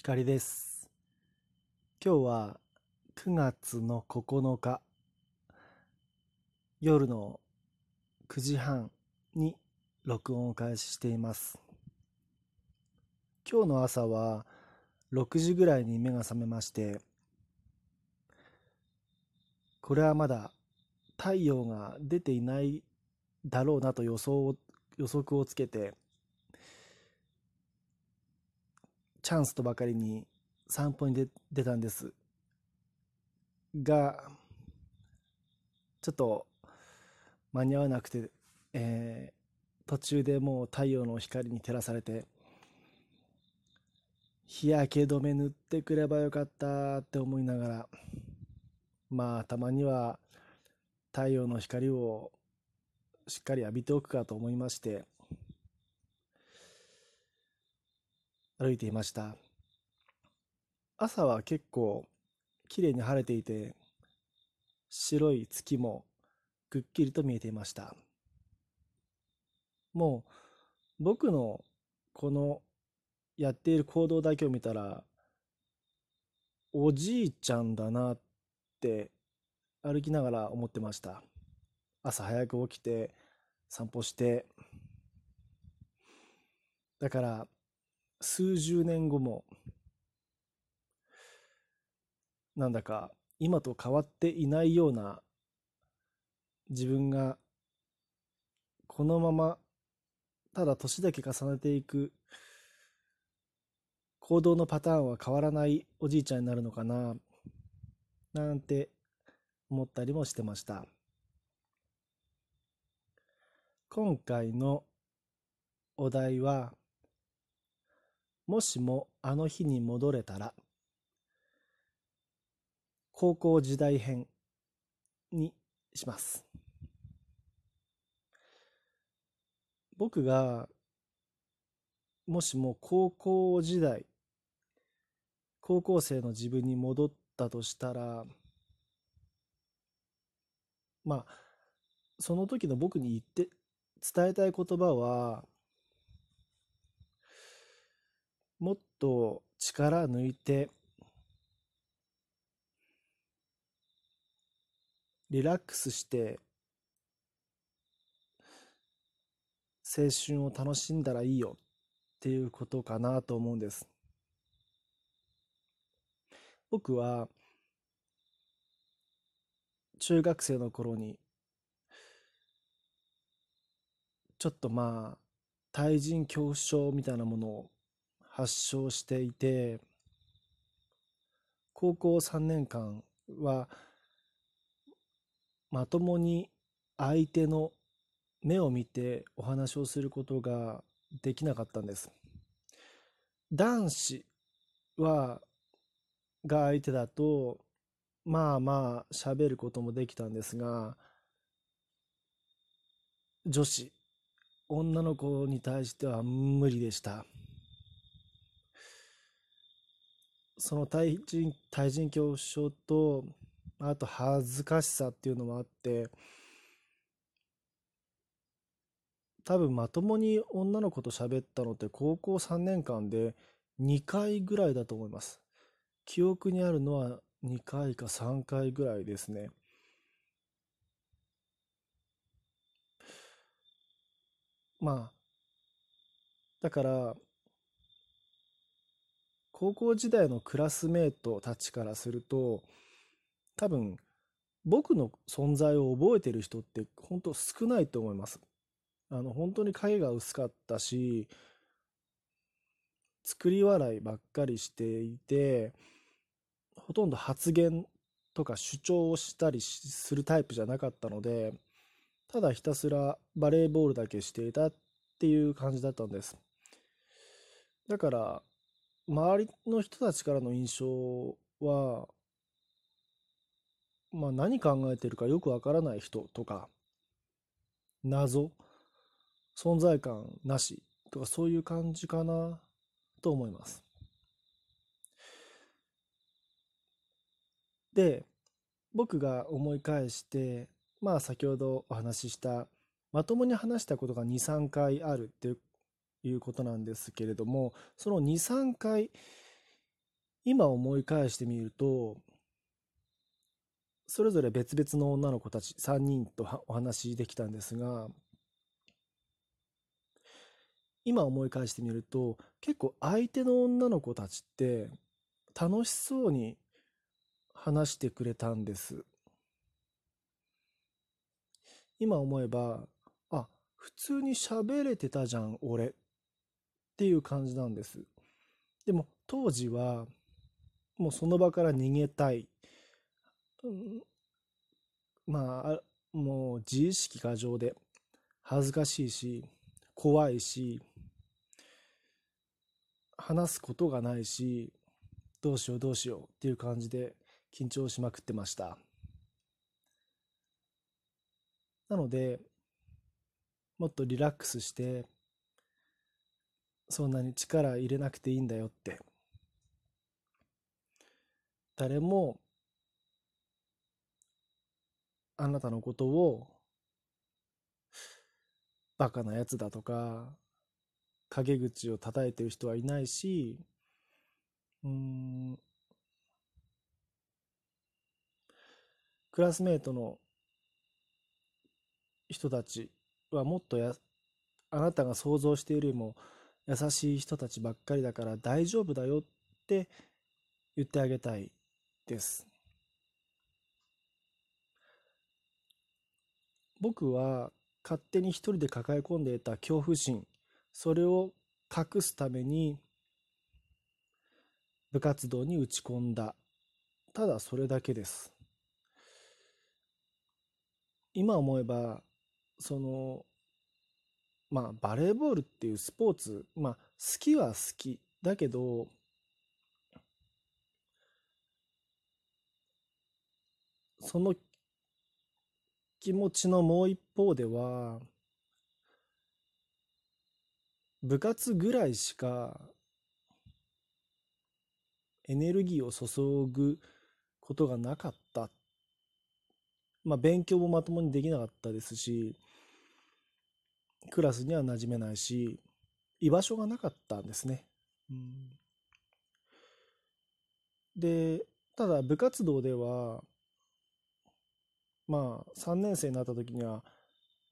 光です。今日は9月の9日夜の9時半に録音を開始しています。今日の朝は6時ぐらいに目が覚めまして、これはまだ太陽が出ていないだろうなと予想を予測をつけてチャンスとばかりに散歩に出たんです。がちょっと間に合わなくて、えー、途中でもう太陽の光に照らされて日焼け止め塗ってくればよかったって思いながらまあたまには太陽の光をしっかり浴びておくかと思いまして歩いていました。朝は結構綺麗に晴れていて、白い月もくっきりと見えていました。もう僕のこのやっている行動だけを見たら、おじいちゃんだなって歩きながら思ってました。朝早く起きて散歩して、だから数十年後もなんだか今と変わっていないような自分がこのままただ年だけ重ねていく行動のパターンは変わらないおじいちゃんになるのかななんて思ったりもしてました。今回のお題はもしもあの日に戻れたら、高校時代編にします。僕がもしも高校時代高校生の自分に戻ったとしたらまあその時の僕に言って伝えたい言葉はもっと力抜いてリラックスして青春を楽しんだらいいよっていうことかなと思うんです。僕は中学生の頃にちょっとまあ対人恐怖症みたいなものを発症していて高校3年間はまともに相手の目を見てお話をすることができなかったんです。男子はが相手だとまあまあ喋ることもできたんですが女子女の子に対しては無理でした。その対人対人恐怖症とあと恥ずかしさっていうのもあって多分まともに女の子と喋ったのって高校3年間で2回ぐらいだと思います。記憶にあるのは2回か3回ぐらいですね。まあだから高校時代のクラスメートたちからすると多分僕の存在を覚えてる人って本当少ないと思います。あの本当に影が薄かったし作り笑いばっかりしていてほとんど発言とか主張をしたりするタイプじゃなかったのでただひたすらバレーボールだけしていたっていう感じだったんですだから周りの人たちからの印象は、まあ、何考えてるかよくわからない人とか謎存在感なしとかそういう感じかなと思います。で僕が思い返してまあ先ほどお話ししたまともに話したことが23回あるっていういうことなんですけれどもその23回今思い返してみるとそれぞれ別々の女の子たち3人とお話できたんですが今思い返してみると結構相手の女の子たちって楽しそうに話してくれたんです。今思えばあ普通に喋れてたじゃん俺。っていう感じなんです。でも当時はもうその場から逃げたい、うん、まあもう自意識過剰で恥ずかしいし怖いし話すことがないしどうしようどうしようっていう感じで緊張しまくってました。なのでもっとリラックスしてそんなに力入れなくていいんだよって。誰もあなたのことをバカなやつだとか陰口を叩いてる人はいないしうん。クラスメートの人たちはもっとやあなたが想像しているよりも優しい人たちばっかりだから大丈夫だよって言ってあげたいです。僕は勝手に一人で抱え込んでいた恐怖心それを隠すために部活動に打ち込んだただそれだけです今思えばそのまあバレーボールっていうスポーツまあ好きは好きだけどその気持ちのもう一方では部活ぐらいしかエネルギーを注ぐことがなかった。まあ勉強もまともにできなかったですしクラスには馴染めないし居場所がなかったんですね。うん、でただ部活動ではまあ3年生になった時には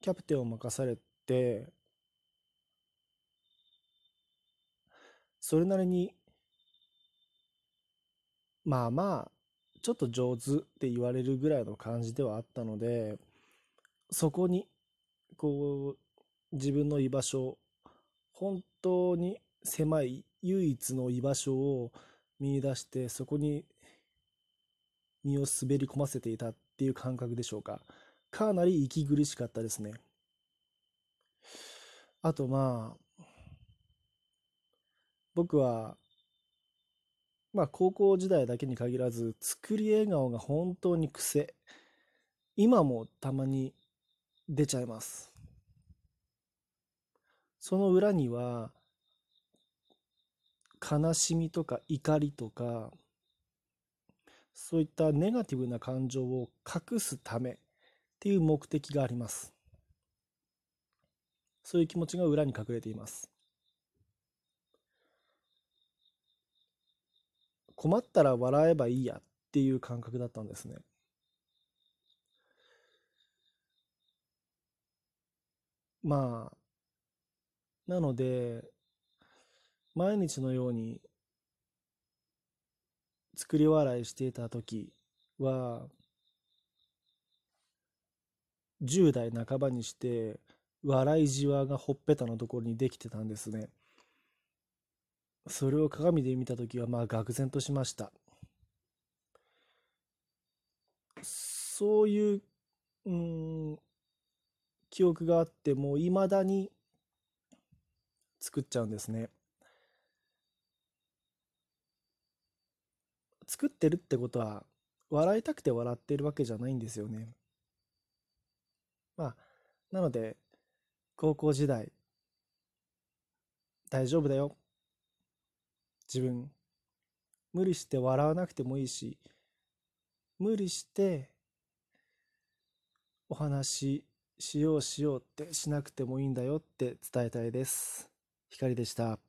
キャプテンを任されてそれなりにまあまあちょっと上手って言われるぐらいの感じではあったのでそこにこう自分の居場所本当に狭い唯一の居場所を見出してそこに身を滑り込ませていたっていう感覚でしょうか。かなり息苦しかったですね。あとまあ僕はまあ高校時代だけに限らず作り笑顔が本当に癖。今もたまに出ちゃいます。その裏には悲しみとか怒りとかそういったネガティブな感情を隠すためっていう目的があります。そういう気持ちが裏に隠れています。困ったら笑えばいいやっていう感覚だったんですね。まあなので、毎日のように作り笑いしていた時は、10代半ばにして笑いじわがほっぺたのところにできてたんですね。それを鏡で見た時はまあ愕然としました。そういう、うん、記憶があってもいまだに作っちゃうんですね。作ってるってことは笑いたくて笑ってるわけじゃないんですよね。まあなので高校時代大丈夫だよ自分無理して笑わなくてもいいし無理してお話ししようしようってしなくてもいいんだよって伝えたいです。光でした。